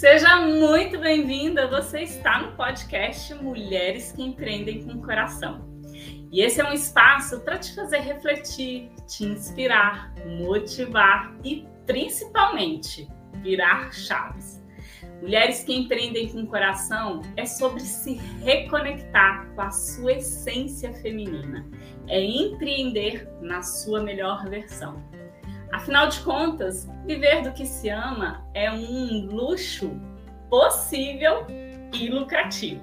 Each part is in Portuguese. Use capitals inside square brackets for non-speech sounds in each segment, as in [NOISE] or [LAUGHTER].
Seja muito bem-vinda. Você está no podcast Mulheres que Empreendem com Coração. E esse é um espaço para te fazer refletir, te inspirar, motivar e principalmente virar chaves. Mulheres que empreendem com coração é sobre se reconectar com a sua essência feminina. É empreender na sua melhor versão. Afinal de contas, viver do que se ama é um luxo possível e lucrativo.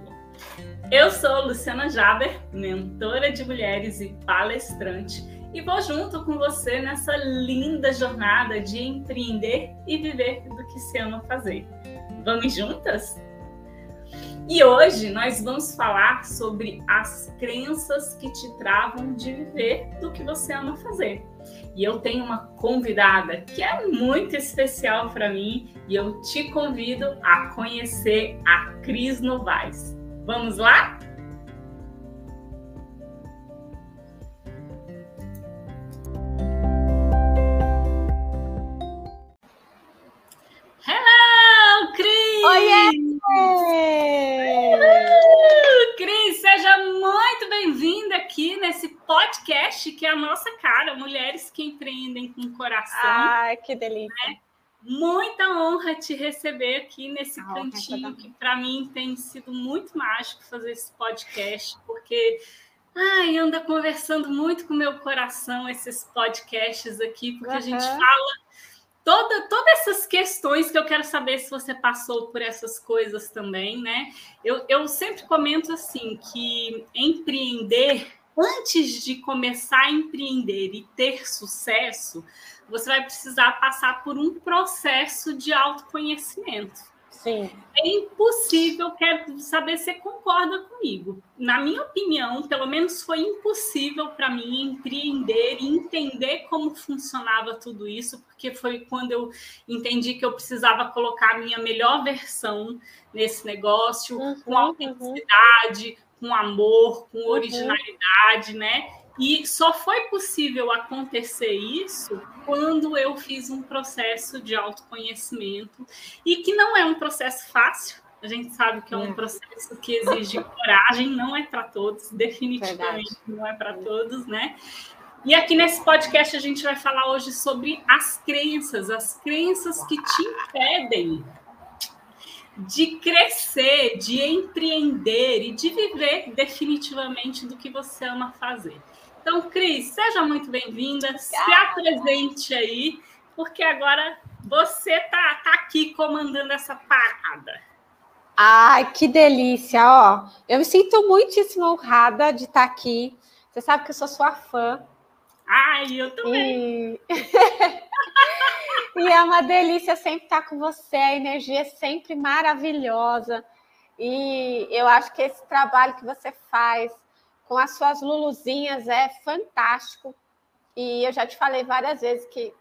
Eu sou Luciana Jaber, mentora de mulheres e palestrante, e vou junto com você nessa linda jornada de empreender e viver do que se ama fazer. Vamos juntas? E hoje nós vamos falar sobre as crenças que te travam de viver do que você ama fazer. E eu tenho uma convidada que é muito especial para mim e eu te convido a conhecer a Cris Novaes. Vamos lá? Oiê! Cris, seja muito bem-vinda aqui nesse podcast que é a nossa cara, Mulheres que Empreendem com Coração. Ai, que delícia. Né? Muita honra te receber aqui nesse a cantinho que para mim tem sido muito mágico fazer esse podcast, porque ai, anda conversando muito com o meu coração esses podcasts aqui, porque uhum. a gente fala toda, todas essas questões que eu quero saber se você passou por essas coisas também, né? Eu, eu sempre comento assim que empreender, antes de começar a empreender e ter sucesso, você vai precisar passar por um processo de autoconhecimento. Sim. É impossível, quero saber se você concorda comigo. Na minha opinião, pelo menos foi impossível para mim empreender e entender como funcionava tudo isso, porque foi quando eu entendi que eu precisava colocar a minha melhor versão nesse negócio, uhum, com autenticidade, uhum. com amor, com uhum. originalidade, uhum. né? E só foi possível acontecer isso quando eu fiz um processo de autoconhecimento e que não é um processo fácil. A gente sabe que é um é. processo que exige coragem, não é para todos, definitivamente Verdade. não é para todos, né? E aqui nesse podcast a gente vai falar hoje sobre as crenças, as crenças que te impedem de crescer, de empreender e de viver definitivamente do que você ama fazer. Então, Cris, seja muito bem-vinda, se apresente aí, porque agora você tá, tá aqui comandando essa parada. Ai, que delícia, ó. Eu me sinto muitíssimo honrada de estar aqui. Você sabe que eu sou sua fã. Ai, eu também. E... [LAUGHS] e é uma delícia sempre estar com você, a energia é sempre maravilhosa. E eu acho que esse trabalho que você faz com as suas luluzinhas é fantástico. E eu já te falei várias vezes que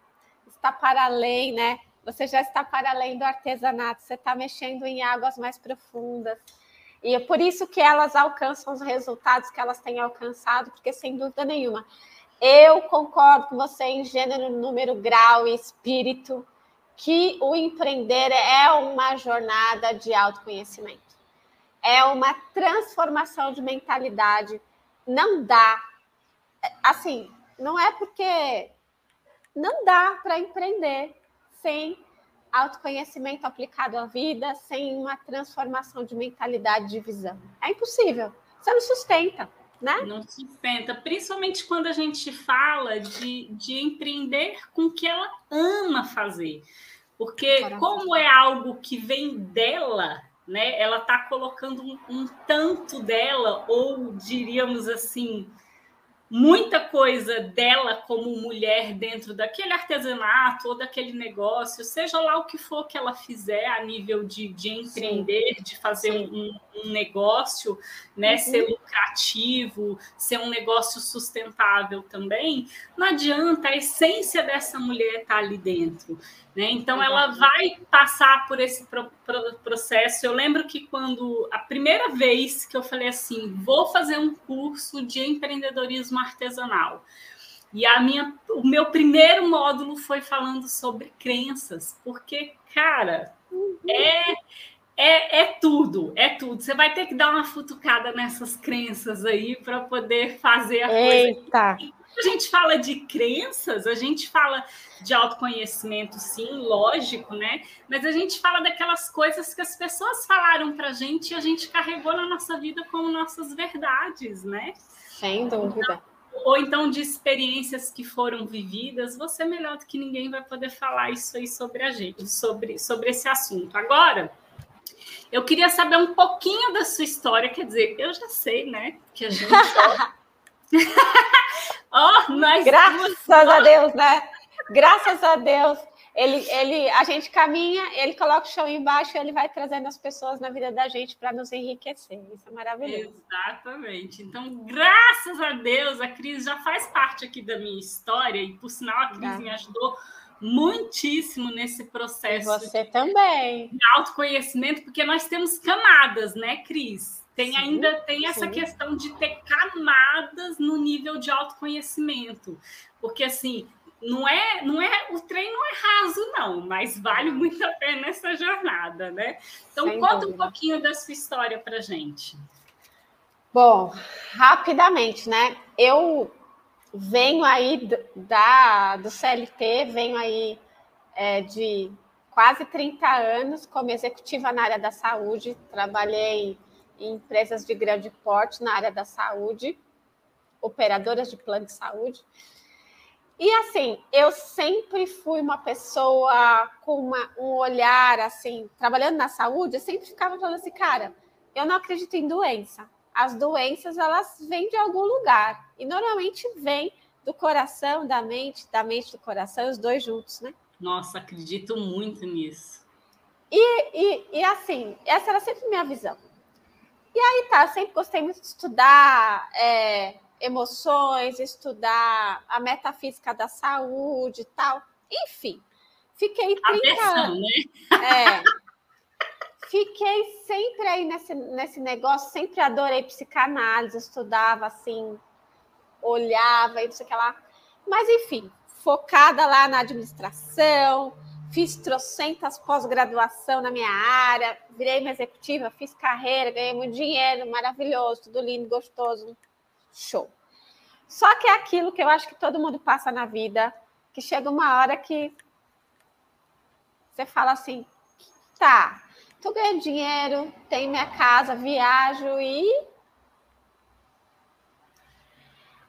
está para além, né? Você já está para além do artesanato, você está mexendo em águas mais profundas. E é por isso que elas alcançam os resultados que elas têm alcançado, porque sem dúvida nenhuma, eu concordo com você em gênero, número, grau e espírito, que o empreender é uma jornada de autoconhecimento. É uma transformação de mentalidade não dá. Assim, não é porque não dá para empreender sem autoconhecimento aplicado à vida, sem uma transformação de mentalidade de visão. É impossível. Você não sustenta, né? Não sustenta, principalmente quando a gente fala de, de empreender com o que ela ama fazer. Porque, como é algo que vem dela, né? Ela está colocando um, um, tanto dela, ou diríamos assim, muita coisa dela como mulher dentro daquele artesanato ou daquele negócio, seja lá o que for que ela fizer a nível de, de empreender, Sim. de fazer um, um, negócio, né, uhum. ser lucrativo, ser um negócio sustentável também, não adianta, a essência dessa mulher está ali dentro. Né? Então, ela vai passar por esse pro, pro, processo. Eu lembro que quando a primeira vez que eu falei assim, vou fazer um curso de empreendedorismo artesanal, E a minha, o meu primeiro módulo foi falando sobre crenças, porque, cara, é, é, é tudo, é tudo. Você vai ter que dar uma futucada nessas crenças aí para poder fazer a Eita. coisa. a gente fala de crenças, a gente fala de autoconhecimento, sim, lógico, né? Mas a gente fala daquelas coisas que as pessoas falaram para a gente e a gente carregou na nossa vida como nossas verdades, né? Sem dúvida. Ou então de experiências que foram vividas, você melhor do que ninguém vai poder falar isso aí sobre a gente, sobre, sobre esse assunto. Agora, eu queria saber um pouquinho da sua história, quer dizer, eu já sei, né? Que a gente. oh, [LAUGHS] nós Graças a Deus, né? Graças a Deus. Ele, ele, a gente caminha, ele coloca o chão embaixo, ele vai trazendo as pessoas na vida da gente para nos enriquecer. Isso é maravilhoso. Exatamente. Então, graças a Deus, a Cris já faz parte aqui da minha história e, por sinal, a Cris me ajudou muitíssimo nesse processo. E você também. De autoconhecimento, porque nós temos camadas, né, Cris? Tem sim, ainda tem essa sim. questão de ter camadas no nível de autoconhecimento. Porque assim, não é, não é, o trem não é raso não, mas vale muito a pena essa jornada, né? Então Sem conta dúvida. um pouquinho da sua história para gente. Bom, rapidamente, né? Eu venho aí da, do CLT, venho aí é, de quase 30 anos como executiva na área da saúde, trabalhei em empresas de grande porte na área da saúde, operadoras de plano de saúde. E assim, eu sempre fui uma pessoa com uma, um olhar assim, trabalhando na saúde, eu sempre ficava falando assim, cara, eu não acredito em doença as doenças elas vêm de algum lugar e normalmente vêm do coração, da mente, da mente do coração, os dois juntos, né? Nossa, acredito muito nisso. E, e, e assim, essa era sempre minha visão. E aí tá, eu sempre gostei muito de estudar é, emoções, estudar a metafísica da saúde e tal. Enfim, fiquei 30 anos. Né? É, fiquei sempre aí nesse, nesse negócio, sempre adorei psicanálise, estudava assim, olhava e não sei o que lá. Mas, enfim, focada lá na administração, fiz trocentas pós-graduação na minha área, virei uma executiva, fiz carreira, ganhei muito dinheiro, maravilhoso, tudo lindo, gostoso, show. Só que é aquilo que eu acho que todo mundo passa na vida, que chega uma hora que você fala assim, tá, Tô ganhando dinheiro, tenho minha casa, viajo e.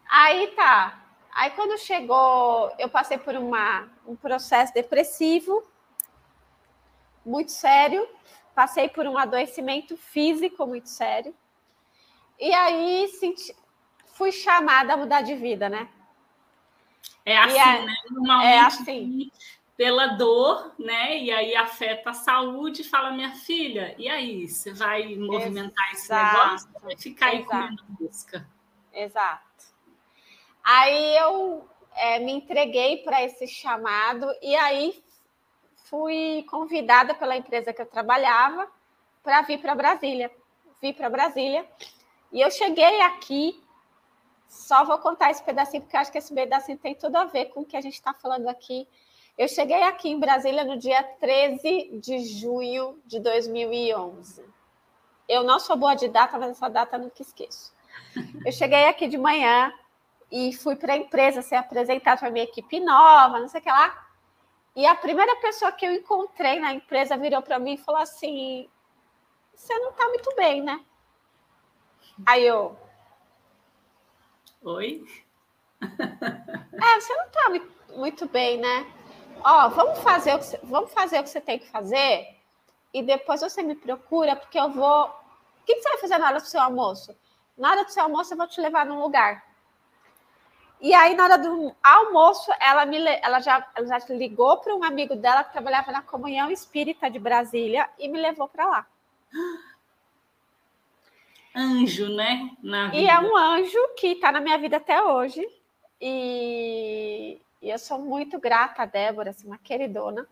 Aí tá. Aí quando chegou, eu passei por uma, um processo depressivo muito sério, passei por um adoecimento físico muito sério. E aí senti, fui chamada a mudar de vida, né? É assim, é, né? Normalmente é assim pela dor, né? E aí afeta a saúde, fala minha filha, e aí, você vai movimentar Exato. esse negócio ou vai ficar aí comendo busca? Exato. Aí eu é, me entreguei para esse chamado e aí fui convidada pela empresa que eu trabalhava para vir para Brasília. Vi para Brasília e eu cheguei aqui. Só vou contar esse pedacinho, porque acho que esse pedacinho tem tudo a ver com o que a gente está falando aqui eu cheguei aqui em Brasília no dia 13 de junho de 2011. Eu não sou boa de data, mas essa data eu nunca esqueço. Eu cheguei aqui de manhã e fui para a empresa ser apresentada para minha equipe nova, não sei o que lá. E a primeira pessoa que eu encontrei na empresa virou para mim e falou assim: Você não está muito bem, né? Aí eu. Oi? É, você não está muito bem, né? ó, vamos fazer o que você, vamos fazer o que você tem que fazer e depois você me procura porque eu vou. O que, que você vai fazer na hora do seu almoço? Na hora do seu almoço eu vou te levar num lugar. E aí, na hora do almoço, ela, me, ela, já, ela já ligou para um amigo dela que trabalhava na Comunhão Espírita de Brasília e me levou para lá. [GASPS] Anjo, né? e é um anjo que está na minha vida até hoje. E, e eu sou muito grata a Débora, assim, uma queridona.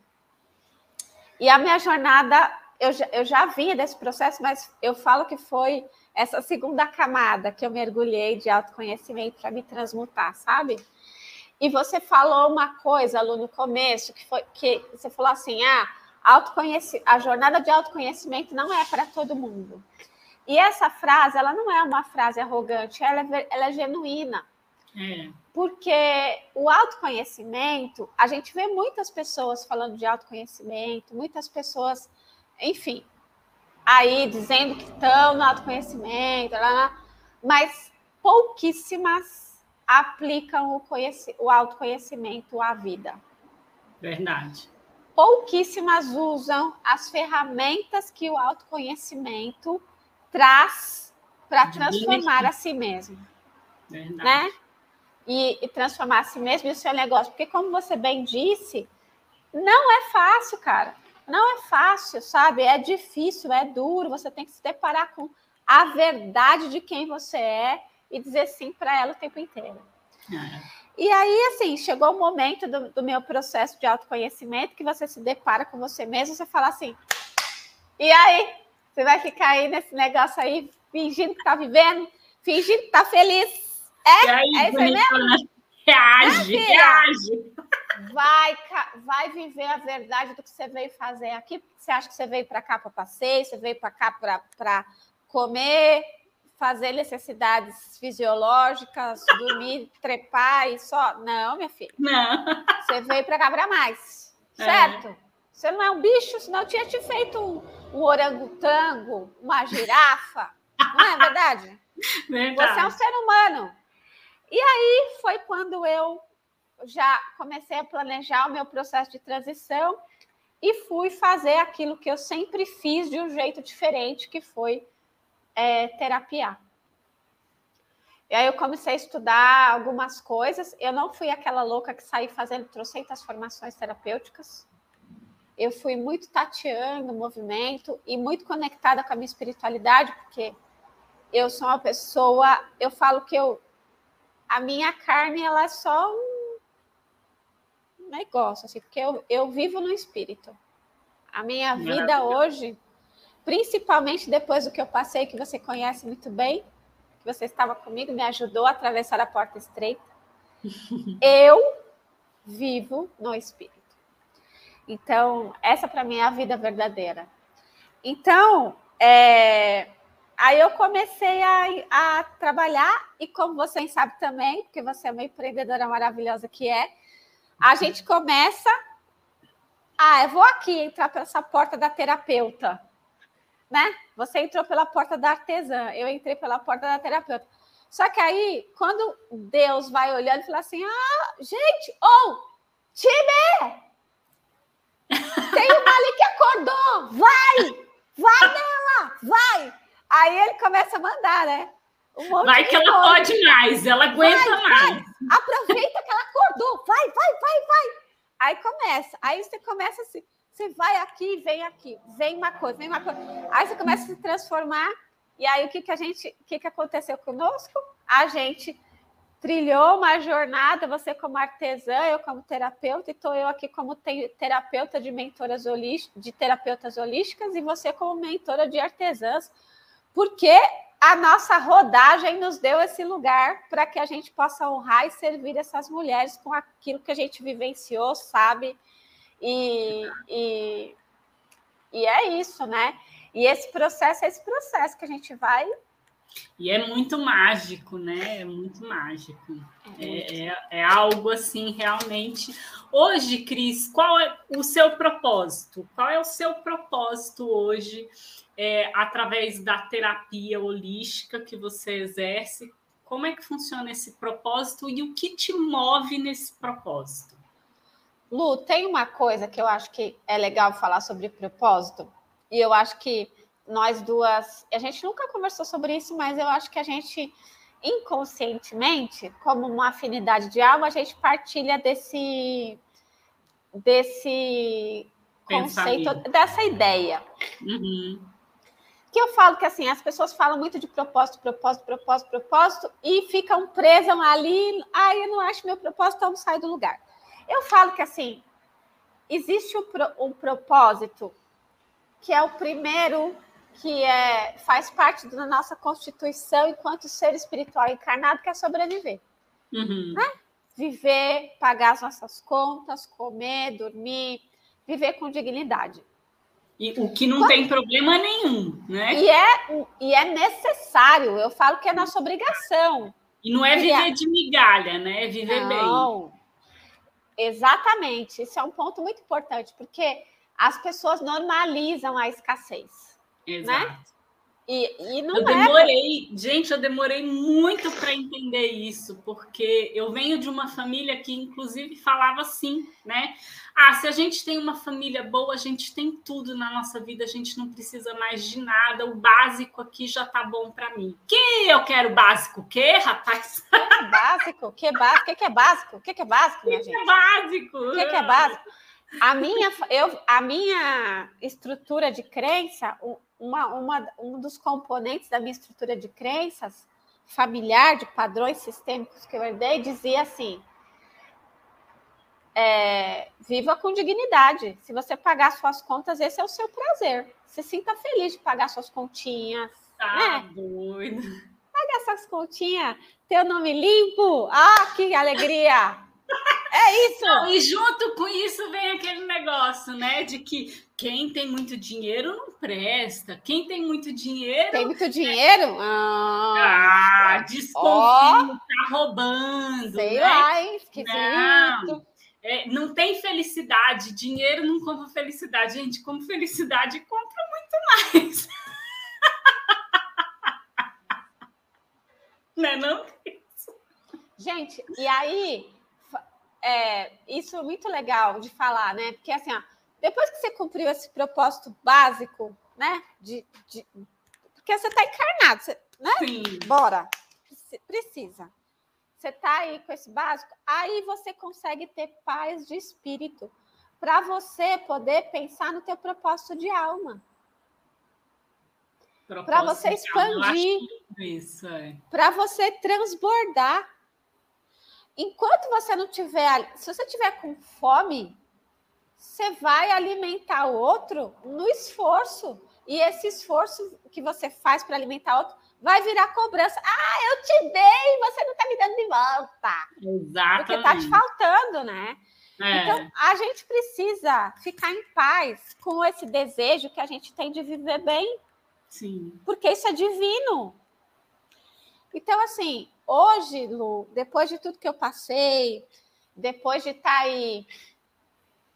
E a minha jornada, eu já, eu já vinha desse processo, mas eu falo que foi essa segunda camada que eu mergulhei de autoconhecimento para me transmutar, sabe? E você falou uma coisa, Lu, no começo, que foi que você falou assim: ah, autoconheci a jornada de autoconhecimento não é para todo mundo. E essa frase, ela não é uma frase arrogante, ela é, ela é genuína. É. Porque o autoconhecimento, a gente vê muitas pessoas falando de autoconhecimento, muitas pessoas, enfim, aí dizendo que estão no autoconhecimento, mas pouquíssimas aplicam o, o autoconhecimento à vida. Verdade. Pouquíssimas usam as ferramentas que o autoconhecimento traz para transformar a si mesmo. Verdade. Né? E, e, transformar a si mesmo e o seu negócio. Porque, como você bem disse, não é fácil, cara. Não é fácil, sabe? É difícil, é duro. Você tem que se deparar com a verdade de quem você é e dizer sim para ela o tempo inteiro. É. E aí, assim, chegou o momento do, do, meu processo de autoconhecimento que você se depara com você mesmo, você fala assim, e aí? Você vai ficar aí nesse negócio aí, fingindo que tá vivendo, fingindo que tá feliz. É? Aí, é isso aí mesmo? Reage, é, reage. Vai, vai viver a verdade do que você veio fazer aqui. Você acha que você veio para cá para passeio, você veio para cá para comer, fazer necessidades fisiológicas, [LAUGHS] dormir, trepar e só. Não, minha filha. Não. Você veio para cá para mais. É. Certo? É. Você não é um bicho, senão eu tinha te feito um, um orangotango, uma girafa. Não é verdade? [LAUGHS] verdade? Você é um ser humano. E aí foi quando eu já comecei a planejar o meu processo de transição e fui fazer aquilo que eu sempre fiz de um jeito diferente, que foi é, terapiar. E aí eu comecei a estudar algumas coisas. Eu não fui aquela louca que saí fazendo trocentas formações terapêuticas eu fui muito tateando o movimento e muito conectada com a minha espiritualidade, porque eu sou uma pessoa, eu falo que eu a minha carne ela é só um negócio assim, porque eu, eu vivo no espírito. A minha vida hoje, principalmente depois do que eu passei, que você conhece muito bem, que você estava comigo, me ajudou a atravessar a porta estreita. [LAUGHS] eu vivo no espírito. Então, essa para mim é a vida verdadeira. Então, é, aí eu comecei a, a, trabalhar, e como vocês sabem também, porque você é uma empreendedora maravilhosa que é, a gente começa. Ah, eu vou aqui entrar pela essa porta da terapeuta. Né? Você entrou pela porta da artesã, eu entrei pela porta da terapeuta. Só que aí, quando Deus vai olhando e fala assim: ah, gente, ou oh, time! Tem uma ali que acordou, vai, vai nela, vai. Aí ele começa a mandar, né? Um vai que ela pode mais, ela aguenta vai, mais. Vai. Aproveita que ela acordou, vai, vai, vai, vai. Aí começa, aí você começa assim, você vai aqui, vem aqui, vem uma coisa, vem uma coisa. Aí você começa a se transformar. E aí o que que a gente, o que que aconteceu conosco? A gente trilhou uma jornada, você como artesã, eu como terapeuta, e estou eu aqui como terapeuta de mentoras holísticas, de terapeutas holísticas, e você como mentora de artesãs, porque a nossa rodagem nos deu esse lugar para que a gente possa honrar e servir essas mulheres com aquilo que a gente vivenciou, sabe? E, e, e é isso, né? E esse processo é esse processo que a gente vai e é muito mágico, né? É muito mágico. É, é, é, algo assim, realmente. Hoje, Cris, qual é o seu propósito? Qual é o seu propósito hoje, é, através da terapia holística que você exerce? Como é que funciona esse propósito e o que te move nesse propósito? Lu, tem uma coisa que eu acho que é legal falar sobre propósito, e eu acho que nós duas, a gente nunca conversou sobre isso, mas eu acho que a gente inconscientemente, como uma afinidade de alma, a gente partilha desse desse conceito, dessa ideia. Uhum. Que eu falo que assim, as pessoas falam muito de propósito, propósito, propósito, propósito e ficam presas ali, ah, eu não acho meu propósito, então sai do lugar. Eu falo que assim, existe um, um propósito que é o primeiro que é, faz parte da nossa constituição enquanto ser espiritual encarnado, que é sobreviver. Uhum. Né? viver, pagar as nossas contas, comer, dormir, viver com dignidade. E o que não Quando... tem problema nenhum, né? E é, e é necessário, eu falo que é nossa obrigação. E não é viver de migalha, né? É viver não. bem. Exatamente. Isso é um ponto muito importante, porque as pessoas normalizam a escassez. Exato. Né? E, e não eu é demorei, é... gente, eu demorei muito para entender isso, porque eu venho de uma família que, inclusive, falava assim, né? Ah, se a gente tem uma família boa, a gente tem tudo na nossa vida, a gente não precisa mais de nada, o básico aqui já tá bom para mim. Que eu quero básico? O quê, rapaz? Básico? Que básico? O que, que é básico? O que, que é básico, minha que gente? Que é básico? O que, que é básico? A minha, eu, a minha estrutura de crença, uma, uma, um dos componentes da minha estrutura de crenças familiar, de padrões sistêmicos que eu herdei, dizia assim: é, viva com dignidade. Se você pagar suas contas, esse é o seu prazer. Se sinta feliz de pagar suas continhas. Tá né? doido. Paga essas continhas, teu nome limpo. Ah, que alegria! [LAUGHS] É isso! Não, e junto com isso vem aquele negócio, né? De que quem tem muito dinheiro não presta. Quem tem muito dinheiro. Tem muito dinheiro? Ah, ah desconfio, oh, tá roubando. Sei né? lá, hein? Esquisito. É, não tem felicidade. Dinheiro não compra felicidade. Gente, como felicidade, compra muito mais. [LAUGHS] não é não? Gente, e aí é, isso é muito legal de falar, né? Porque assim, ó, depois que você cumpriu esse propósito básico, né? De, de porque você está encarnado, você, né? Sim. Bora, precisa. Você está aí com esse básico, aí você consegue ter paz de espírito para você poder pensar no teu propósito de alma. Para você expandir, é. para você transbordar. Enquanto você não tiver, se você tiver com fome, você vai alimentar o outro no esforço. E esse esforço que você faz para alimentar o outro vai virar cobrança. Ah, eu te dei, você não está me dando de volta. Exatamente. Porque está te faltando, né? É. Então, a gente precisa ficar em paz com esse desejo que a gente tem de viver bem. Sim. Porque isso é divino. Então, assim, hoje, Lu, depois de tudo que eu passei, depois de estar tá aí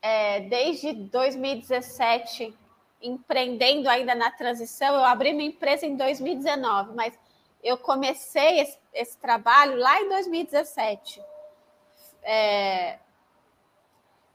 é, desde 2017 empreendendo ainda na transição, eu abri minha empresa em 2019, mas eu comecei esse, esse trabalho lá em 2017. É,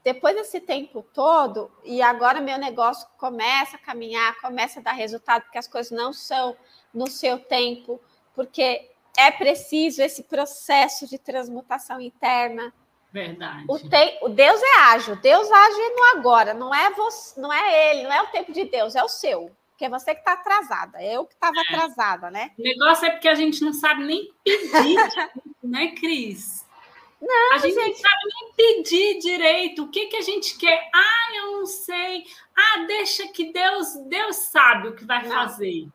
depois desse tempo todo, e agora meu negócio começa a caminhar, começa a dar resultado, porque as coisas não são no seu tempo, porque é preciso esse processo de transmutação interna. Verdade. O, te... o Deus é ágil, Deus age no agora, não é você, não é ele, não é o tempo de Deus, é o seu. Porque é você que está atrasada, é eu que estava é. atrasada, né? O negócio é porque a gente não sabe nem pedir, [LAUGHS] né, Cris? Não, a gente, gente, não sabe nem pedir direito. O que, que a gente quer? Ah, eu não sei. Ah, deixa que Deus, Deus sabe o que vai não. fazer.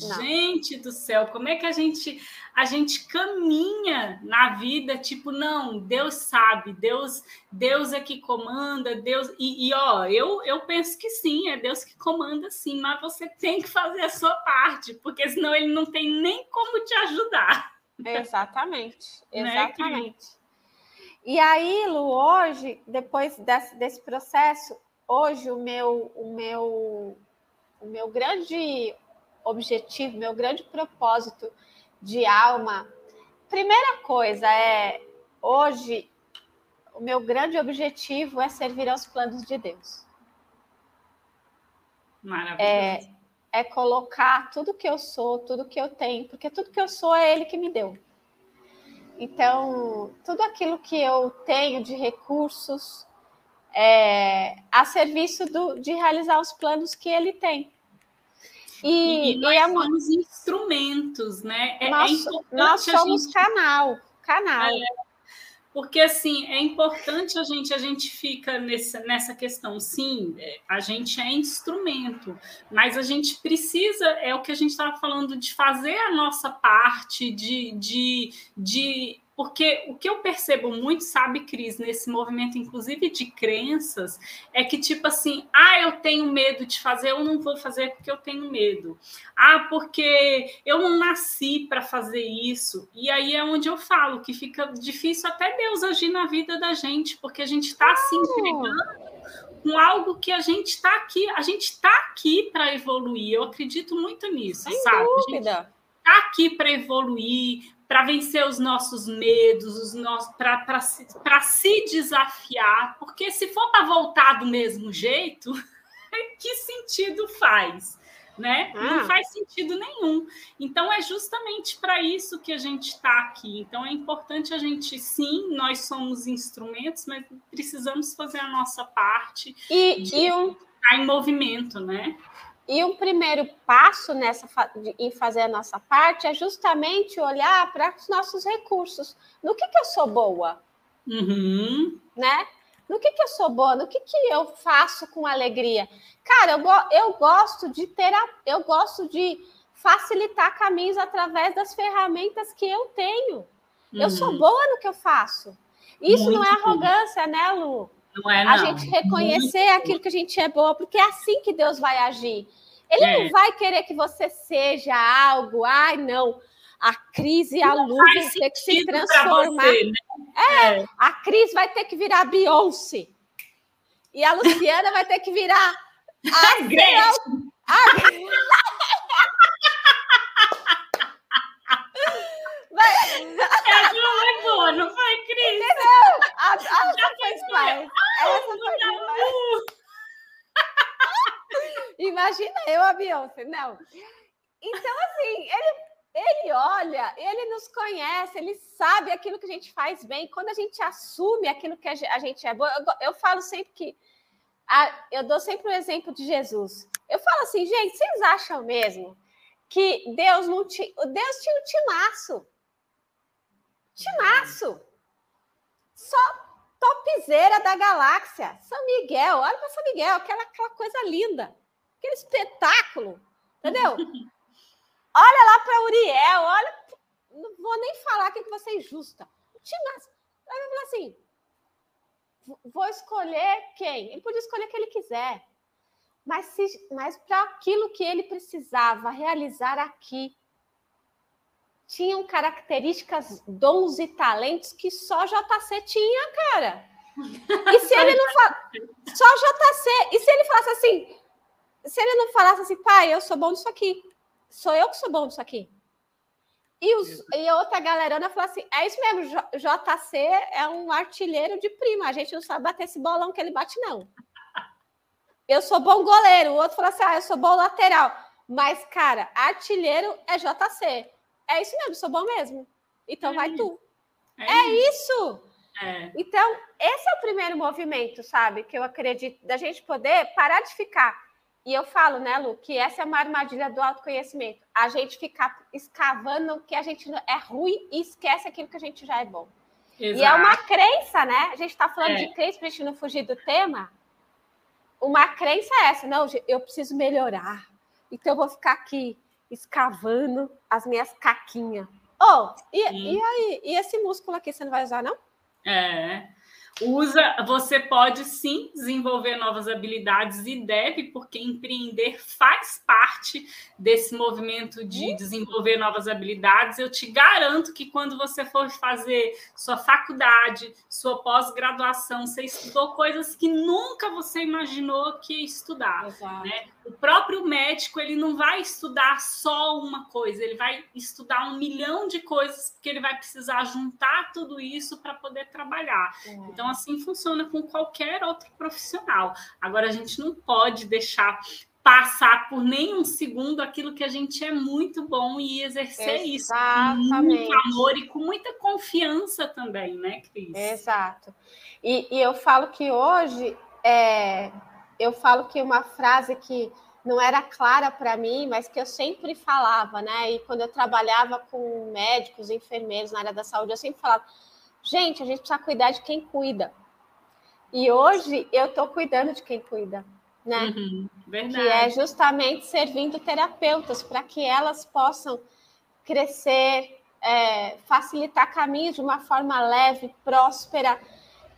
Não. Gente do céu, como é que a gente a gente caminha na vida tipo não, Deus sabe, Deus Deus é que comanda, Deus e, e ó, eu eu penso que sim, é Deus que comanda sim, mas você tem que fazer a sua parte, porque senão ele não tem nem como te ajudar. Exatamente, [LAUGHS] né, exatamente. Né? E aí, Lu, hoje, depois desse, desse processo, hoje o meu o meu o meu grande objetivo, meu grande propósito de alma, primeira coisa é hoje o meu grande objetivo é servir aos planos de Deus. Maravilhoso. É, é colocar tudo que eu sou, tudo que eu tenho, porque tudo que eu sou é Ele que me deu. Então, tudo aquilo que eu tenho de recursos é a serviço do, de realizar os planos que Ele tem. E, e nós e somos instrumentos, né? É, é nós, é nós somos gente... canal, canal. É, porque assim é importante a gente a gente fica nessa, nessa questão sim é, a gente é instrumento mas a gente precisa é o que a gente estava falando de fazer a nossa parte de, de, de Porque o que eu percebo muito, sabe, Cris, nesse movimento, inclusive de crenças, é que, tipo assim, ah, eu tenho medo de fazer, eu não vou fazer porque eu tenho medo. Ah, porque eu não nasci para fazer isso. E aí é onde eu falo que fica difícil até Deus agir na vida da gente, porque a gente está se entregando com algo que a gente está aqui, a gente está aqui para evoluir. Eu acredito muito nisso, Sem sabe? Dúvida. A gente está aqui para evoluir, para vencer os nossos medos, os nossos, para se, se desafiar, porque se for para voltar do mesmo jeito, [LAUGHS] que sentido faz? né? Ah. Não faz sentido nenhum. Então é justamente para isso que a gente está aqui. Então é importante a gente, sim, nós somos instrumentos, mas precisamos fazer a nossa parte e, de e um... estar em movimento, né? E um primeiro passo nessa em fazer a nossa parte é justamente olhar para os nossos recursos. No que, que eu sou boa? Uhum. Né? No que, que eu sou boa? No que, que eu faço com alegria? Cara, eu, eu gosto de ter, eu gosto de facilitar caminhos através das ferramentas que eu tenho. Uhum. Eu sou uhum. boa no que eu faço. Isso Muito não é arrogância, bom. né, Lu? Não é, não. A gente reconhecer Muito aquilo que a gente é boa, porque é assim que Deus vai agir. Ele é. não vai querer que você seja algo, ai, não a Cris e a Lu vão ter que se transformar. Você, né? é, é, a Cris vai ter que virar Beyoncé. E a Luciana vai ter que virar [LAUGHS] a Gretchen. Vai... Essa foi boa, não foi, Cris? Não, a, a, essa foi demais. Essa foi demais. Imagina eu a Beyoncé, não. Então, assim, ele ele olha, ele nos conhece, ele sabe aquilo que a gente faz bem. Quando a gente assume aquilo que a gente é bom, eu, eu falo sempre que. A, eu dou sempre o exemplo de Jesus. Eu falo assim, gente, vocês acham mesmo que Deus não tinha. Deus tinha um timaço. Timaço. Só topzeira da galáxia. São Miguel, olha para São Miguel, aquela, aquela coisa linda. Aquele espetáculo. Entendeu? [LAUGHS] Olha lá para Uriel, olha. Não vou nem falar que você é injusta. Timaço. Aí eu falei assim: vou escolher quem? Ele podia escolher quem ele quiser. Mas, se, mas para aquilo que ele precisava realizar aqui, tinham características, dons e talentos que só JC tinha, cara. E se ele não fala, só JC, e se ele falasse assim, se ele não falasse assim, pai, eu sou bom nisso aqui, sou eu que sou bom nisso aqui. E, os, e a outra galerona falou assim: é isso mesmo, JC é um artilheiro de prima, a gente não sabe bater esse bolão que ele bate, não. Eu sou bom goleiro, o outro falou assim: ah, eu sou bom lateral. Mas, cara, artilheiro é JC. É isso mesmo, sou bom mesmo. Então é vai tu. É, é isso. É. Então, esse é o primeiro movimento, sabe? Que eu acredito da gente poder parar de ficar e eu falo, né, Lu, que essa é uma armadilha do autoconhecimento. A gente ficar escavando que a gente é ruim e esquece aquilo que a gente já é bom. Exato. E é uma crença, né? A gente está falando é. de crença para a gente não fugir do tema. Uma crença é essa, não, eu preciso melhorar. Então eu vou ficar aqui escavando as minhas caquinhas. Oh, e, e aí? E esse músculo aqui você não vai usar, não? É usa, você pode sim desenvolver novas habilidades e deve, porque empreender faz parte desse movimento de uhum. desenvolver novas habilidades. Eu te garanto que quando você for fazer sua faculdade, sua pós-graduação, você estudou coisas que nunca você imaginou que ia estudar. Né? O próprio médico ele não vai estudar só uma coisa, ele vai estudar um milhão de coisas, porque ele vai precisar juntar tudo isso para poder trabalhar. É. Então, assim funciona com qualquer outro profissional. Agora, a gente não pode deixar passar por nenhum segundo aquilo que a gente é muito bom e exercer Exatamente. isso com muito amor e com muita confiança também, né, Cris? Exato. E, e eu falo que hoje é, eu falo que uma frase que não era clara para mim, mas que eu sempre falava, né? E quando eu trabalhava com médicos, enfermeiros na área da saúde, eu sempre falava: gente, a gente precisa cuidar de quem cuida. E hoje eu estou cuidando de quem cuida, né? Uhum, verdade. Que é justamente servindo terapeutas para que elas possam crescer, é, facilitar caminhos de uma forma leve, próspera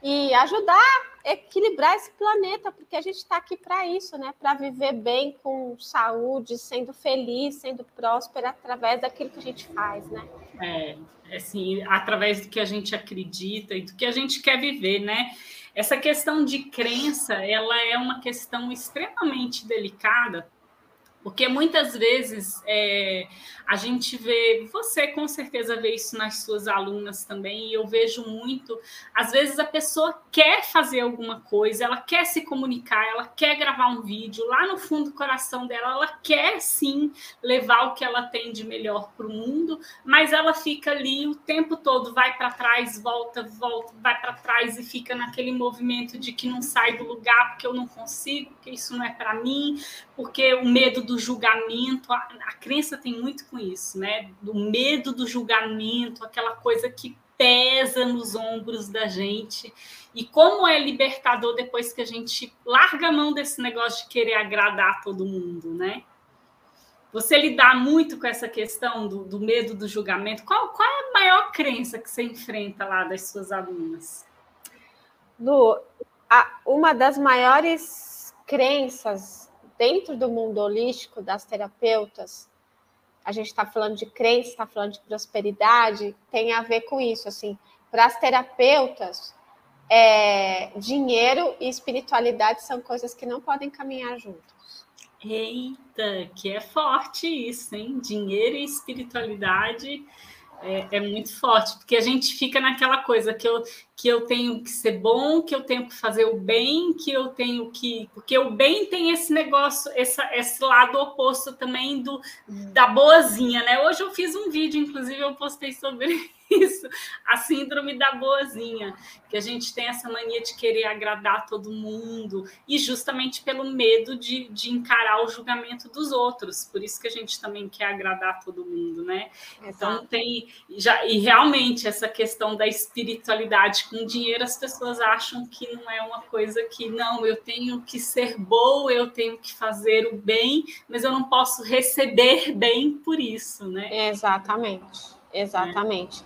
e ajudar a equilibrar esse planeta, porque a gente está aqui para isso, né? Para viver bem, com saúde, sendo feliz, sendo próspera através daquilo que a gente faz, né? É, assim, através do que a gente acredita e do que a gente quer viver, né? Essa questão de crença, ela é uma questão extremamente delicada, porque muitas vezes é, a gente vê, você com certeza vê isso nas suas alunas também, e eu vejo muito. Às vezes a pessoa quer fazer alguma coisa, ela quer se comunicar, ela quer gravar um vídeo, lá no fundo do coração dela, ela quer sim levar o que ela tem de melhor para o mundo, mas ela fica ali o tempo todo, vai para trás, volta, volta, vai para trás e fica naquele movimento de que não sai do lugar porque eu não consigo, porque isso não é para mim, porque o medo do julgamento, a, a crença tem muito com isso, né? Do medo do julgamento, aquela coisa que pesa nos ombros da gente. E como é libertador depois que a gente larga a mão desse negócio de querer agradar todo mundo, né? Você lidar muito com essa questão do, do medo do julgamento. Qual, qual é a maior crença que você enfrenta lá das suas alunas? Lu, a, uma das maiores crenças dentro do mundo holístico das terapeutas a gente está falando de crença, está falando de prosperidade, tem a ver com isso. Assim, para as terapeutas, é, dinheiro e espiritualidade são coisas que não podem caminhar juntos. Eita, que é forte isso, hein? Dinheiro e espiritualidade é, é, muito forte, porque a gente fica naquela coisa que eu, que eu tenho que ser bom, que eu tenho que fazer o bem, que eu tenho que. Porque o bem tem esse negócio, essa, esse lado oposto também do da boazinha, né? Hoje eu fiz um vídeo, inclusive eu postei sobre [LAUGHS] isso, a síndrome da boazinha, que a gente tem essa mania de querer agradar todo mundo, e justamente pelo medo de, de encarar o julgamento dos outros, por isso que a gente também quer agradar todo mundo, né? Então, Exato. Então tem já e realmente essa questão da espiritualidade com dinheiro, as pessoas acham que não é uma coisa que não, eu tenho que ser boa, eu tenho que fazer o bem, mas eu não posso receber bem por isso, né? Exatamente. Exatamente.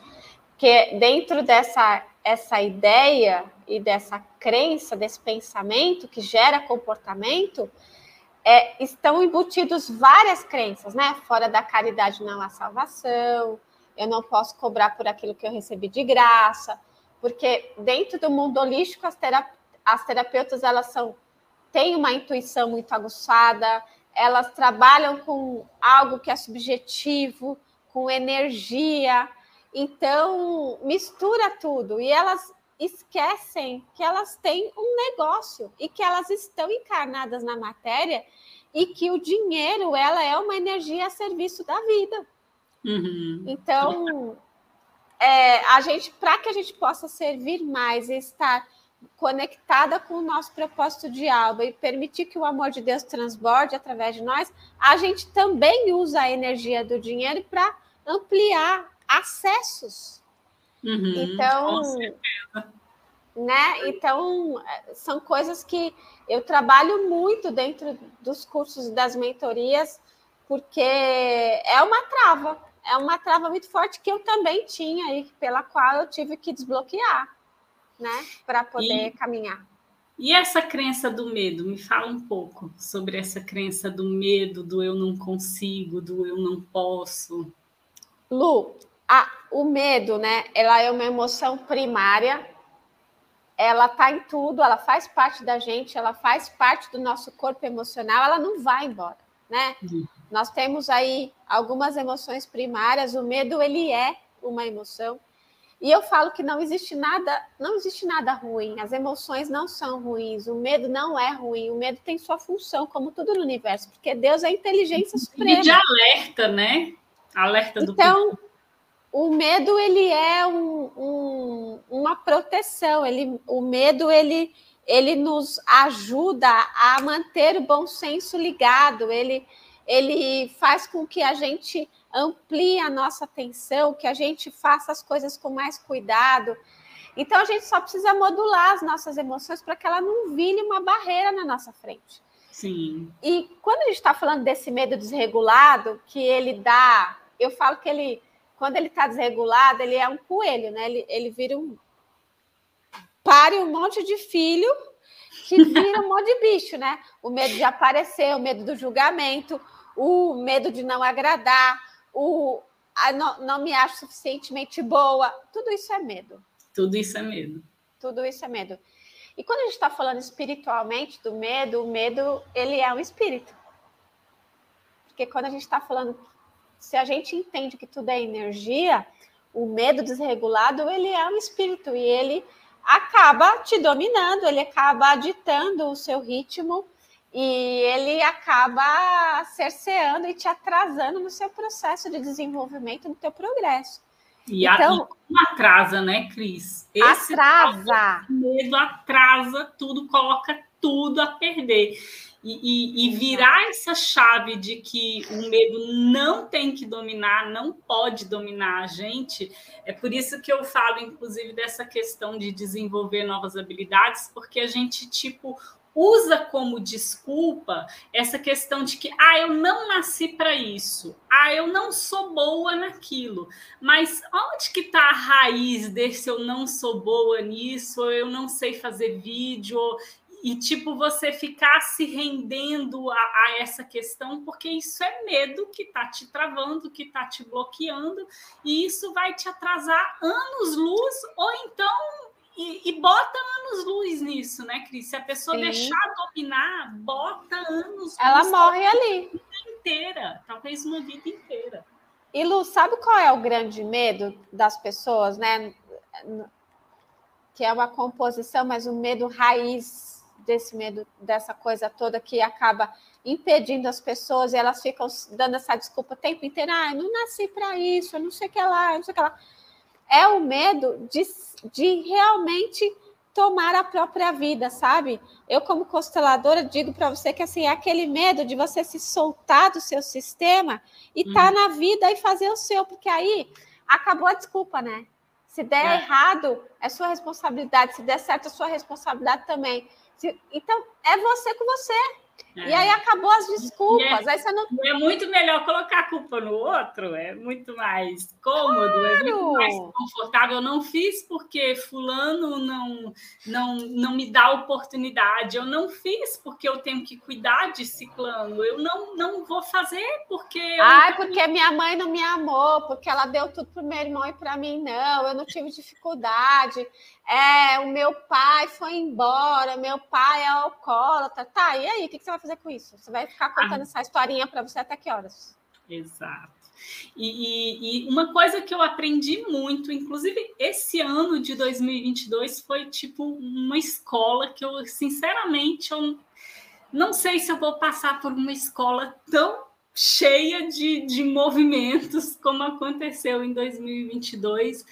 Que dentro dessa essa ideia e dessa crença, desse pensamento que gera comportamento, é, estão embutidos várias crenças, né? Fora da caridade não há salvação, eu não posso cobrar por aquilo que eu recebi de graça, porque dentro do mundo holístico as, terap as terapeutas elas são têm uma intuição muito aguçada, elas trabalham com algo que é subjetivo, com energia. Então, mistura tudo e elas esquecem que elas têm um negócio e que elas estão encarnadas na matéria e que o dinheiro ela é uma energia a serviço da vida. Uhum. Então, é, a gente, para que a gente possa servir mais e estar conectada com o nosso propósito de alma e permitir que o amor de Deus transborde através de nós, a gente também usa a energia do dinheiro para ampliar acessos. Uhum, então, né? Então, são coisas que eu trabalho muito dentro dos cursos das mentorias, porque é uma trava, é uma trava muito forte que eu também tinha e pela qual eu tive que desbloquear, né, para poder e, caminhar. E essa crença do medo, me fala um pouco sobre essa crença do medo, do eu não consigo, do eu não posso. Lu, a, o medo, né? Ela é uma emoção primária. Ela está em tudo, ela faz parte da gente, ela faz parte do nosso corpo emocional, ela não vai embora, né? Uhum. Nós temos aí algumas emoções primárias, o medo ele é uma emoção. E eu falo que não existe nada, não existe nada ruim. As emoções não são ruins, o medo não é ruim. O medo tem sua função, como tudo no universo, porque Deus é inteligência suprema. E de alerta, né? Alerta do Então, o medo ele é um, um, uma proteção. Ele, o medo ele ele nos ajuda a manter o bom senso ligado. Ele ele faz com que a gente amplie a nossa atenção, que a gente faça as coisas com mais cuidado. Então a gente só precisa modular as nossas emoções para que ela não vire uma barreira na nossa frente. Sim. E quando a gente está falando desse medo desregulado, que ele dá, eu falo que ele quando ele está desregulado, ele é um coelho, né? Ele, ele vira um. pare um monte de filho que vira um monte de bicho, né? O medo de aparecer, o medo do julgamento, o medo de não agradar, o a, não, não me acho suficientemente boa. Tudo isso é medo. Tudo isso é medo. Tudo isso é medo. E quando a gente está falando espiritualmente do medo, o medo ele é um espírito. Porque quando a gente está falando se a gente entende que tudo é energia, o medo desregulado, ele é um espírito e ele acaba te dominando, ele acaba ditando o seu ritmo e ele acaba cerceando e te atrasando no seu processo de desenvolvimento, no teu progresso. E então, a, atrasa, né, Cris? Esse atrasa. medo atrasa tudo, coloca tudo a perder. E, e, e, virar essa chave de que o medo não tem que dominar, não pode dominar a gente, é por isso que eu falo, inclusive, dessa questão de desenvolver novas habilidades, porque a gente, tipo, usa como desculpa essa questão de que, ah, eu não nasci para isso, ah, eu não sou boa naquilo. Mas onde que está a raiz desse eu não sou boa nisso, ou eu não sei fazer vídeo, e tipo você ficar se rendendo a, a, essa questão, porque isso é medo que está te travando, que está te bloqueando, e isso vai te atrasar anos luz, ou então e, e bota anos luz nisso, né, Cris? Se a pessoa Sim. deixar dominar, bota anos Ela morre ali. Vida inteira, talvez uma vida inteira. E Lu, sabe qual é o grande medo das pessoas, né? Que é uma composição, mas o medo raiz desse medo, dessa coisa toda que acaba impedindo as pessoas e elas ficam dando essa desculpa o tempo inteiro. Ah, eu não nasci para isso, eu não sei o que lá, eu não sei o que lá. É o medo de, de realmente tomar a própria vida, sabe? Eu, como consteladora, digo para você que assim, é aquele medo de você se soltar do seu sistema e estar tá uhum. na vida e fazer o seu, porque aí acabou a desculpa, né? Se der é. errado, é sua responsabilidade. Se der certo, é sua responsabilidade também. Então, é você com você. É. E aí acabou as desculpas. É, aí você não... é muito melhor colocar a culpa no outro, é muito mais cômodo, claro. é muito mais confortável. Eu não fiz porque fulano não, não, não me dá oportunidade. Eu não fiz porque eu tenho que cuidar de ciclano. Eu não, não vou fazer porque. Ai, porque minha mãe não me amou, porque ela deu tudo para o meu irmão e para mim não. Eu não tive dificuldade. É, o meu pai foi embora, meu pai é alcoólatra. Tá, e aí, o que você vai fazer com isso? Você vai ficar contando ah. essa historinha para você até que horas? Exato. E, e, e, uma coisa que eu aprendi muito, inclusive esse ano de 2022 foi tipo uma escola que eu, sinceramente, eu não sei se eu vou passar por uma escola tão cheia de, de movimentos como aconteceu em 2022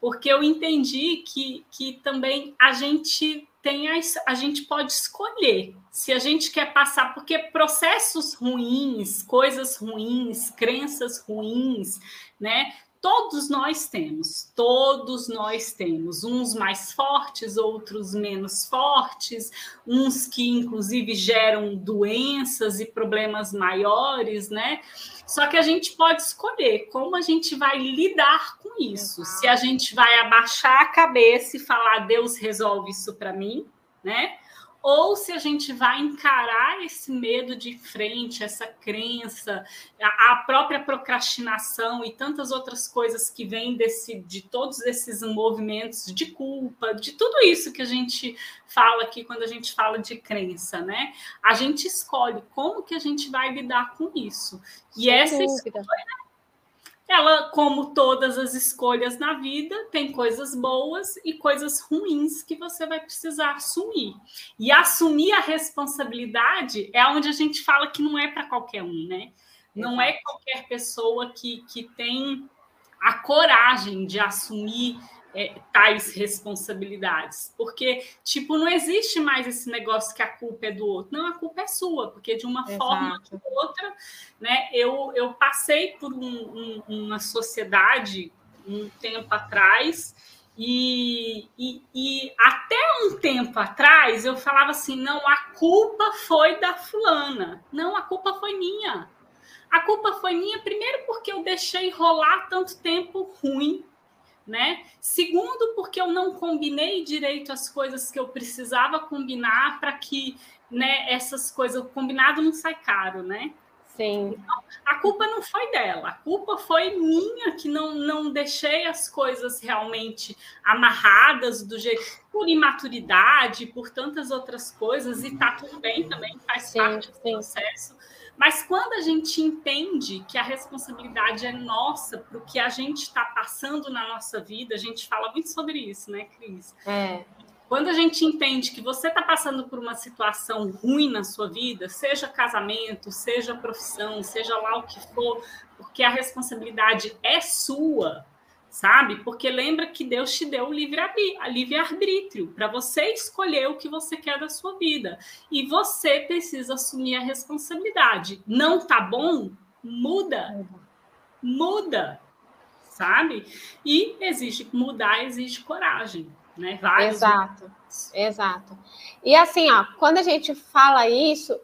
porque eu entendi que, que também a gente tem a, a gente pode escolher se a gente quer passar, porque processos ruins, coisas ruins, crenças ruins, né? Todos nós temos, todos nós temos, uns mais fortes, outros menos fortes, uns que inclusive geram doenças e problemas maiores, né? Só que a gente pode escolher como a gente vai lidar com isso. Se a gente vai abaixar a cabeça e falar Deus resolve isso para mim, né? Ou se a gente vai encarar esse medo de frente, essa crença, a, própria procrastinação e tantas outras coisas que vêm desse, de todos esses movimentos de culpa, de tudo isso que a gente fala aqui quando a gente fala de crença, né? A gente escolhe como que a gente vai lidar com isso. E Sem essa dúvida. escolha ela, como todas as escolhas na vida, tem coisas boas e coisas ruins que você vai precisar assumir. E assumir a responsabilidade é onde a gente fala que não é para qualquer um, né? Não é qualquer pessoa que, que tem a coragem de assumir é, tais responsabilidades. Porque, tipo, não existe mais esse negócio que a culpa é do outro. Não, a culpa é sua, porque de uma Exato. forma ou de outra, né? Eu, eu passei por um, um, uma sociedade um tempo atrás. E, e, e, até um tempo atrás eu falava assim: não, a culpa foi da fulana, não, a culpa foi minha. A culpa foi minha, primeiro, porque eu deixei rolar tanto tempo ruim, né? Segundo, porque eu não combinei direito as coisas que eu precisava combinar para que né, essas coisas, o combinado não sai caro, né? Sim. Então, a culpa não foi dela, a culpa foi minha que não, não deixei as coisas realmente amarradas do jeito por imaturidade, por tantas outras coisas, e tá tudo bem também, faz sim, parte do sim. processo. Mas quando a gente entende que a responsabilidade é nossa para o que a gente está passando na nossa vida, a gente fala muito sobre isso, né, Cris? É. Quando a gente entende que você está passando por uma situação ruim na sua vida, seja casamento, seja profissão, seja lá o que for, porque a responsabilidade é sua, sabe? Porque lembra que Deus te deu o livre-arbítrio para você escolher o que você quer da sua vida. E você precisa assumir a responsabilidade. Não tá bom? Muda. Muda. Sabe? E existe mudar, exige coragem né? Vários exato, exato. E assim, ó, quando a gente fala isso,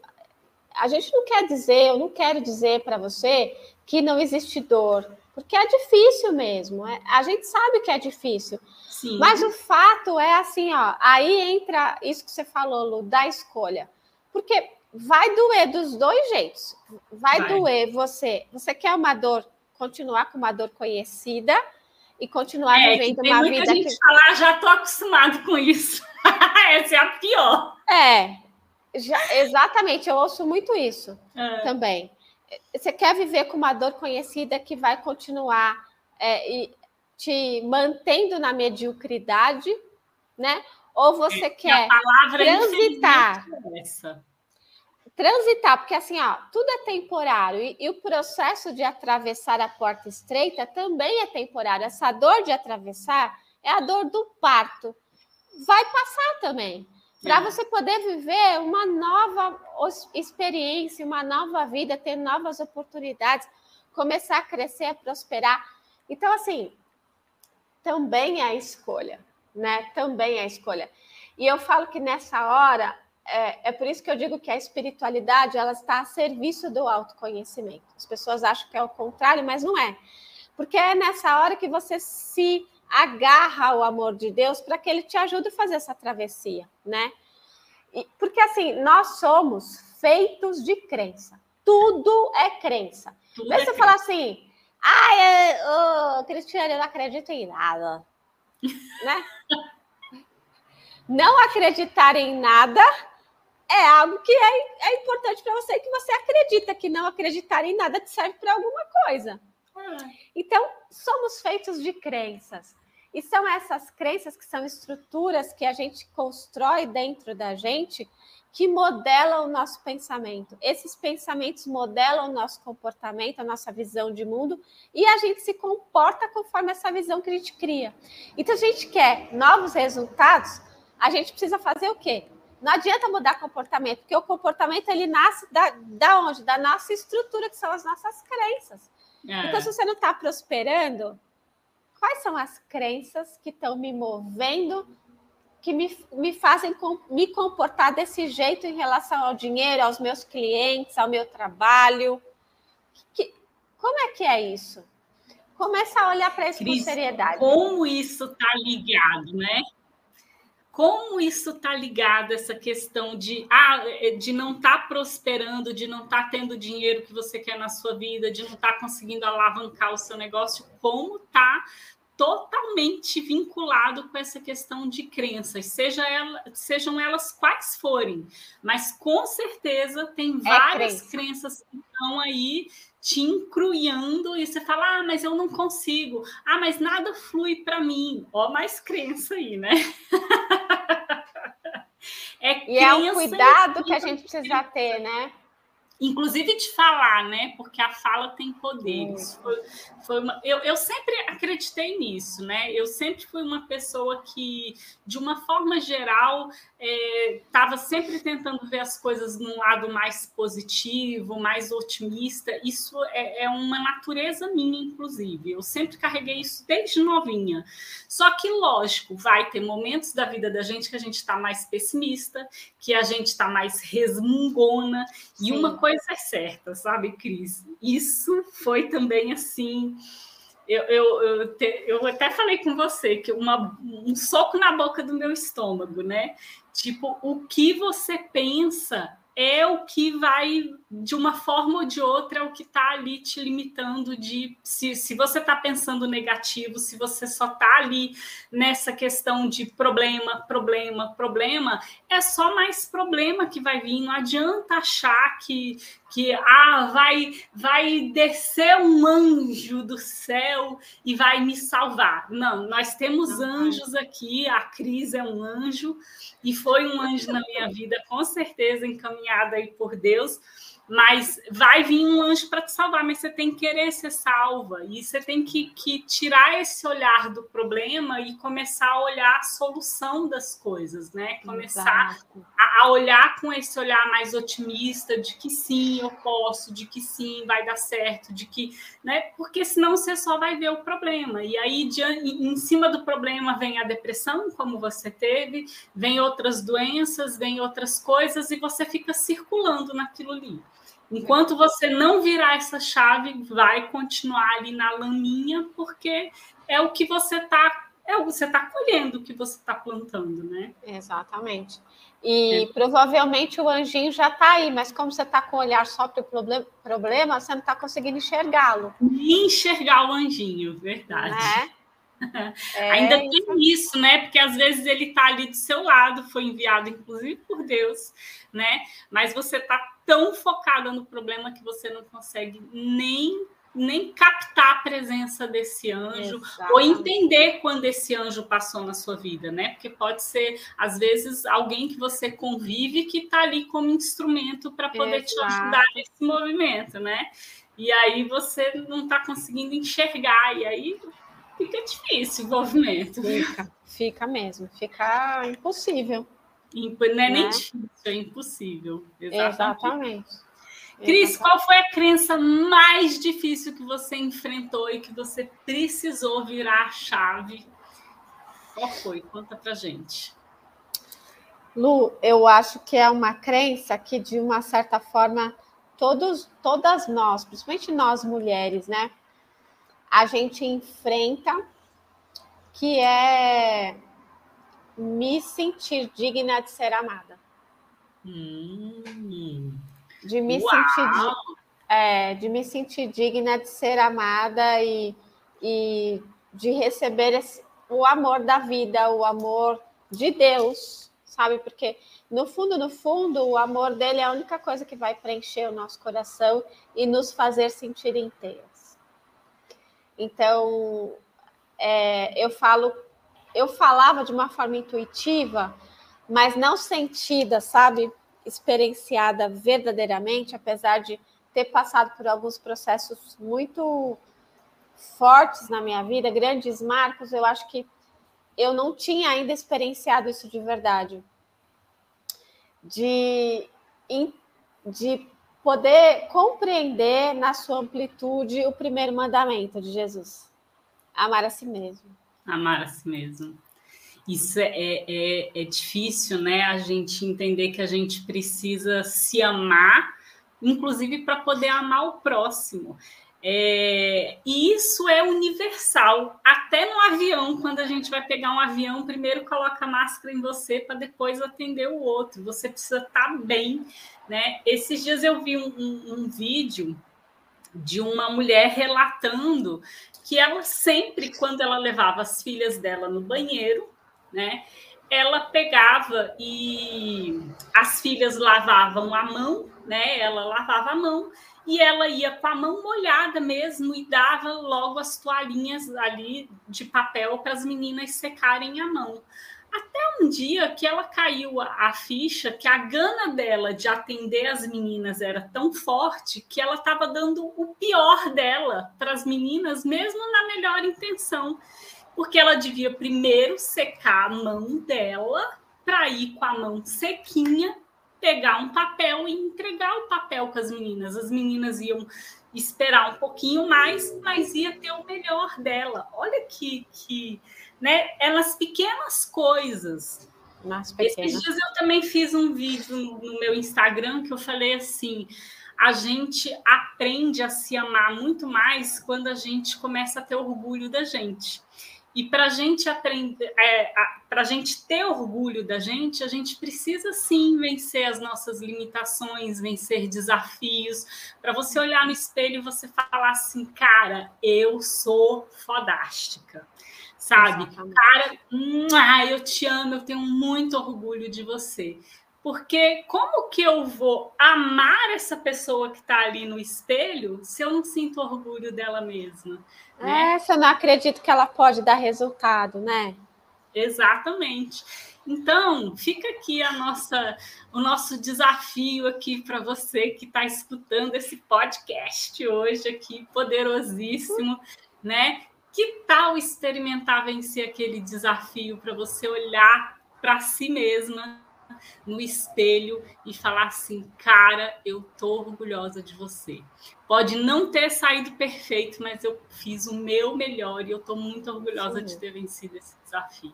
a gente não quer dizer, eu não quero dizer para você que não existe dor, porque é difícil mesmo. É, a gente sabe que é difícil. Sim. Mas o fato é assim, ó, aí entra isso que você falou, Lu, da escolha. Porque vai doer dos dois jeitos. Vai, vai. doer você. Você quer uma dor, continuar com uma dor conhecida, e continuar é, vivendo uma vida. Muita gente que... falar, já estou acostumado com isso. [LAUGHS] Essa é a pior. É, já, exatamente, eu ouço muito isso é. também. Você quer viver com uma dor conhecida que vai continuar é, e te mantendo na mediocridade, né? Ou você é, quer transitar? Essa transitar, porque assim, ó, tudo é temporário e, e, o processo de atravessar a porta estreita também é temporário. Essa dor de atravessar é a dor do parto. Vai passar também. Para você poder viver uma nova experiência, uma nova vida, ter novas oportunidades, começar a crescer, a prosperar. Então, assim, também é a escolha, né? Também é a escolha. E eu falo que nessa hora é, é, por isso que eu digo que a espiritualidade ela está a serviço do autoconhecimento. As pessoas acham que é o contrário, mas não é. Porque é nessa hora que você se agarra ao amor de Deus para que ele te ajude a fazer essa travessia, né? E, porque assim, nós somos feitos de crença. Tudo é crença. Tudo é você falar assim, ai, oh, Cristiane, eu não acredito em nada. [LAUGHS] né? Não acreditar em nada é algo que é, é importante para você que você acredita, que não acreditar em nada te serve para alguma coisa. Então, somos feitos de crenças. E são essas crenças que são estruturas que a gente constrói dentro da gente que modelam o nosso pensamento. Esses pensamentos modelam o nosso comportamento, a nossa visão de mundo, e a gente se comporta conforme essa visão que a gente cria. Então, a gente quer novos resultados, a gente precisa fazer o quê? Não adianta mudar comportamento, porque o comportamento ele nasce da, da onde? Da nossa estrutura, que são as nossas crenças. É. Então, se você não está prosperando, quais são as crenças que estão me movendo, que me, me fazem com, me comportar desse jeito em relação ao dinheiro, aos meus clientes, ao meu trabalho? Que, como é que é isso? Começa a olhar para isso Cris, com seriedade. Como isso está ligado, né? Como isso está ligado essa questão de, ah, é, de não estar tá prosperando, de não estar tá tendo o dinheiro que você quer na sua vida, de não estar tá conseguindo alavancar o seu negócio, como está totalmente vinculado com essa questão de crenças, seja ela, sejam elas quais forem, mas com certeza tem é várias crença. crenças que estão aí te encruiando e você fala, ah, mas eu não consigo, ah, mas nada flui para mim, ó, mais crença aí, né? [LAUGHS] É e é um cuidado que a gente precisa ter, né? Inclusive de falar, né? Porque a fala tem poderes. Foi, foi uma, eu, eu sempre acreditei nisso, né? Eu sempre fui uma pessoa que, de uma forma geral, estava é, sempre tentando ver as coisas num lado mais positivo, mais otimista. Isso é, é uma natureza minha, inclusive. Eu sempre carreguei isso desde novinha. Só que, lógico, vai ter momentos da vida da gente que a gente está mais pessimista, que a gente está mais resmungona, Sim. e uma coisa coisa é certa, sabe, Cris? Isso foi também assim. Eu, eu, eu, te, eu até falei com você que uma, um soco na boca do meu estômago, né? Tipo, o que você pensa é o que vai, de uma forma ou de outra, é o que está ali te limitando de se, se você está pensando negativo, se você só está ali nessa questão de problema, problema, problema, é só mais problema que vai vir. Não adianta achar que, que ah, vai, vai descer um anjo do céu e vai me salvar. Não, nós temos anjos aqui, a Cris é um anjo e foi um anjo na minha vida, com certeza encaminhada aí por Deus, mas vai vir um anjo para te salvar, mas você tem que querer ser salva, e você tem que, que tirar esse olhar do problema e começar a olhar a solução das coisas, né? Começar a, a, olhar com esse olhar mais otimista de que sim, eu posso, de que sim, vai dar certo, de que, né? Porque senão você só vai ver o problema. E aí, de, em cima do problema, vem a depressão, como você teve, vem outras doenças, vem outras coisas, e você fica circulando naquilo ali. Enquanto você não virar essa chave, vai continuar ali na laminha, porque é o que você está é o que você está colhendo o que você está plantando, né? Exatamente. E é. provavelmente o anjinho já está aí, mas como você está com o olhar só para o problema, problema, você não está conseguindo enxergá-lo. Enxergar o anjinho, verdade. Né? [LAUGHS] É Ainda tem isso, né? Porque às vezes ele está ali do seu lado, foi enviado, inclusive, por Deus, né? Mas você está tão focada no problema que você não consegue nem nem captar a presença desse anjo Exatamente. ou entender quando esse anjo passou na sua vida, né? Porque pode ser às vezes alguém que você convive que está ali como instrumento para poder Exato. te ajudar nesse movimento, né? E aí você não está conseguindo enxergar e aí fica difícil o movimento. Fica, fica mesmo, fica impossível. Não é né? nem difícil, é impossível. Exatamente. Exatamente. Cris, qual foi a crença mais difícil que você enfrentou e que você precisou virar a chave? Qual foi? Conta pra gente. Lu, eu acho que é uma crença que, de uma certa forma, todos, todas nós, principalmente nós mulheres, né? a gente enfrenta, que é me sentir digna de ser amada. Hum. De me Uau. sentir é, de me sentir digna de ser amada e, e de receber esse, o amor da vida, o amor de Deus, sabe? Porque no fundo, no fundo, o amor dele é a única coisa que vai preencher o nosso coração e nos fazer sentir inteiros. Então, é, eu falo, eu falava de uma forma intuitiva, mas não sentida, sabe? Experienciada verdadeiramente, apesar de ter passado por alguns processos muito fortes na minha vida, grandes marcos, eu acho que eu não tinha ainda experienciado isso de verdade. De, de poder compreender na sua amplitude o primeiro mandamento de Jesus: amar a si mesmo. Amar a si mesmo. Isso é, é, é difícil, né? A gente entender que a gente precisa se amar, inclusive para poder amar o próximo. É, e isso é universal. Até no avião, quando a gente vai pegar um avião, primeiro coloca a máscara em você para depois atender o outro. Você precisa estar tá bem. Né? Esses dias eu vi um, um, um vídeo de uma mulher relatando que ela sempre, quando ela levava as filhas dela no banheiro, né, ela pegava e as filhas lavavam a mão, né? Ela lavava a mão e ela ia com a mão molhada mesmo e dava logo as toalhinhas ali de papel para as meninas secarem a mão. Um dia que ela caiu a, a, ficha que a gana dela de atender as meninas era tão forte que ela estava dando o pior dela para as meninas, mesmo na melhor intenção, porque ela devia primeiro secar a mão dela para ir com a mão sequinha pegar um papel e entregar o papel com as meninas. As meninas iam esperar um pouquinho mais, mas ia ter o melhor dela. Olha que, que né? Nas pequenas coisas. Esses dias eu também fiz um vídeo no meu Instagram que eu falei assim: a gente aprende a se amar muito mais quando a gente começa a ter orgulho da gente. E para a gente aprender, é, para a gente ter orgulho da gente, a gente precisa sim vencer as nossas limitações, vencer desafios. Para você olhar no espelho e você falar assim, cara, eu sou fodástica sabe? Exatamente. Cara, eu te amo, eu tenho muito orgulho de você. Porque como que eu vou amar essa pessoa que está ali no espelho se eu não sinto orgulho dela mesma? Né? É, se eu não acredito que ela pode dar resultado, né? Exatamente. Então, fica aqui a nossa, o nosso desafio aqui para você que está escutando esse podcast hoje aqui, poderosíssimo, né? Que tal experimentar vencer aquele desafio para você olhar para si mesma no espelho e falar assim, cara, eu tô orgulhosa de você. Pode não ter saído perfeito, mas eu fiz o meu melhor e eu tô muito orgulhosa de ter vencido esse desafio.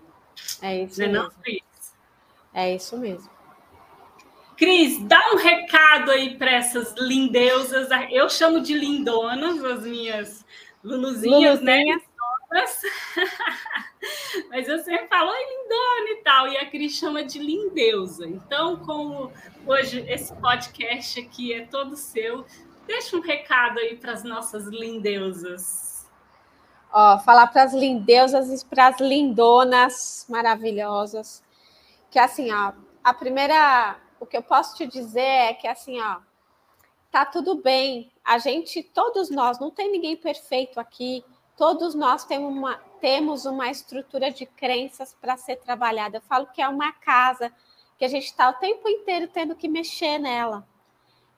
É isso não é mesmo. Não, É isso mesmo. Cris, dá um recado aí para essas lindeusas. Eu chamo de lindonas, as minhas Luluzinhas, né? Luluzinha. né? [LAUGHS] Mas eu sempre falo, oi, lindona e tal. E a Cris chama de lindeusa. Então, como hoje esse podcast aqui é todo seu, deixa um recado aí para as nossas lindeusas. Ó, falar para as lindeusas e para as lindonas maravilhosas. Que assim, ó, a primeira, o que eu posso te dizer é que assim, ó, tá tudo bem. A gente, todos nós, não tem ninguém perfeito aqui todos nós temos uma, temos uma estrutura de crenças para ser trabalhada. Eu falo que é uma casa que a gente está o tempo inteiro tendo que mexer nela.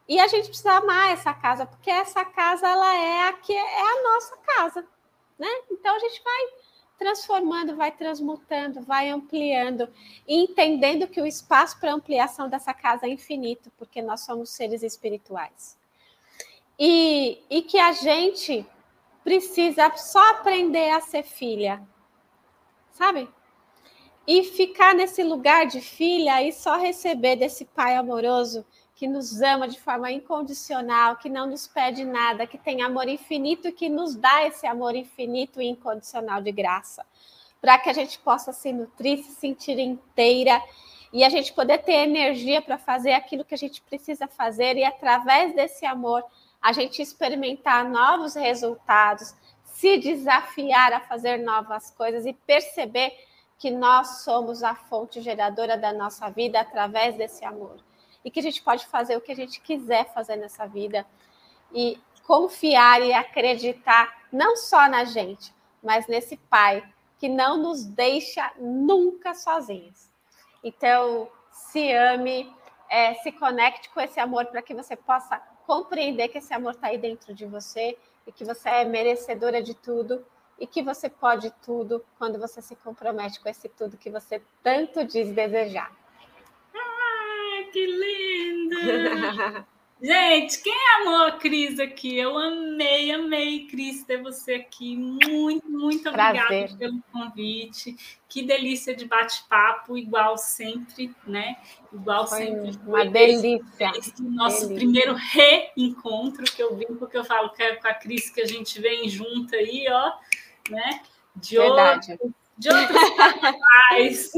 E a gente precisa amar essa casa, porque essa casa ela é a que é a nossa casa, né? Então a gente vai transformando, vai transmutando, vai ampliando e entendendo que o espaço para ampliação dessa casa é infinito, porque nós somos seres espirituais. E, e que a gente precisa só aprender a ser filha, sabe? E ficar nesse lugar de filha e só receber desse pai amoroso que nos ama de forma incondicional, que não nos pede nada, que tem amor infinito e que nos dá esse amor infinito e incondicional de graça, para que a gente possa se nutrir, se sentir inteira e a gente poder ter energia para fazer aquilo que a gente precisa fazer e através desse amor a gente experimentar novos resultados, se desafiar a fazer novas coisas e perceber que nós somos a fonte geradora da nossa vida através desse amor. E que a gente pode fazer o que a gente quiser fazer nessa vida e confiar e acreditar não só na gente, mas nesse Pai que não nos deixa nunca sozinhos. Então, se ame, é, se conecte com esse amor para que você possa compreender que esse amor está aí dentro de você e que você é merecedora de tudo e que você pode tudo quando você se compromete com esse tudo que você tanto diz desejar. Ai, que linda! [LAUGHS] Gente, quem amou a Cris aqui? Eu amei, amei, Cris, ter você aqui. Muito, muito obrigada pelo convite. Que delícia de bate-papo, igual sempre, né? Igual foi sempre. Uma delícia. Esse nosso delícia. primeiro reencontro que eu vim, porque eu falo que é com a Cris que a gente vem junto aí, ó, né? De Verdade. De outros [LAUGHS] canais.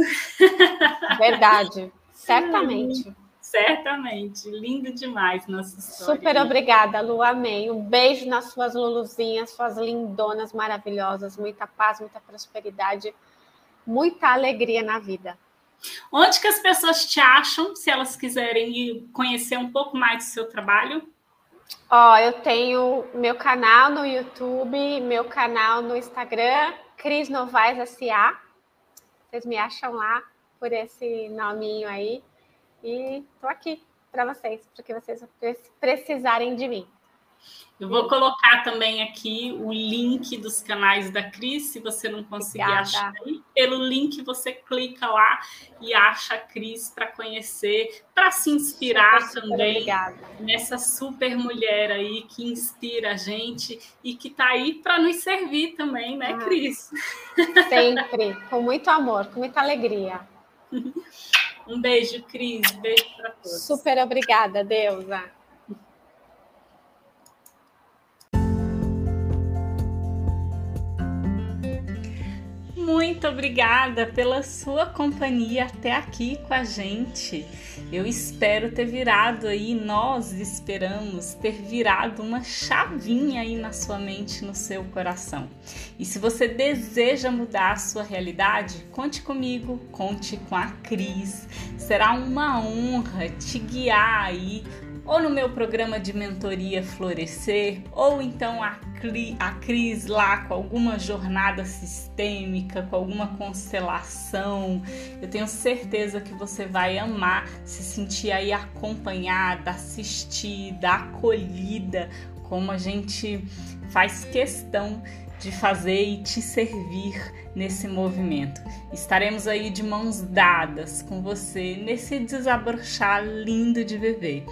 Verdade, certamente. Certamente. Lindo demais nossa história. Super obrigada, Lu. Amém. Um beijo nas suas Luluzinhas, suas lindonas maravilhosas. Muita paz, muita prosperidade, muita alegria na vida. Onde que as pessoas te acham, se elas quiserem conhecer um pouco mais do seu trabalho? Ó, oh, eu tenho meu canal no YouTube, meu canal no Instagram, Cris Novaes S.A. Vocês me acham lá por esse nominho aí. E estou aqui para vocês, porque vocês precisarem de mim. Eu vou colocar também aqui o link dos canais da Cris, se você não conseguir Obrigada. achar aí. Pelo link você clica lá e acha a Cris para conhecer, para se inspirar super, também super nessa super mulher aí que inspira a gente e que está aí para nos servir também, né, ah, Cris? Sempre, com muito amor, com muita alegria. [LAUGHS] Um beijo, Cris. Beijo para todos. Super obrigada, Deusa. Muito obrigada pela sua companhia até aqui com a gente. Eu espero ter virado aí, nós esperamos ter virado uma chavinha aí na sua mente, no seu coração. E se você deseja mudar a sua realidade, conte comigo, conte com a Cris. Será uma honra te guiar aí ou no meu programa de mentoria Florescer, ou então a, a Cris lá com alguma jornada sistêmica, com alguma constelação. Eu tenho certeza que você vai amar se sentir aí acompanhada, assistida, acolhida, como a gente faz questão de fazer e te servir nesse movimento. Estaremos aí de mãos dadas com você nesse desabrochar lindo de viver.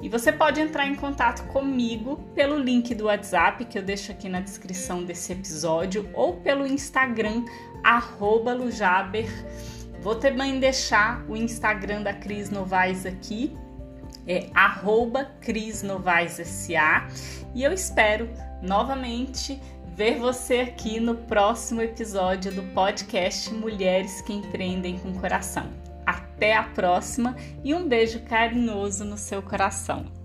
E você pode entrar em contato comigo pelo link do WhatsApp que eu deixo aqui na descrição desse episódio ou pelo Instagram @lujaber. Vou também deixar o Instagram da Cris Novaes aqui, é arroba Cris Novaes SA, e eu espero novamente ver você aqui no próximo episódio do podcast Mulheres que Empreendem com Coração. Até a próxima e um beijo carinhoso no seu coração.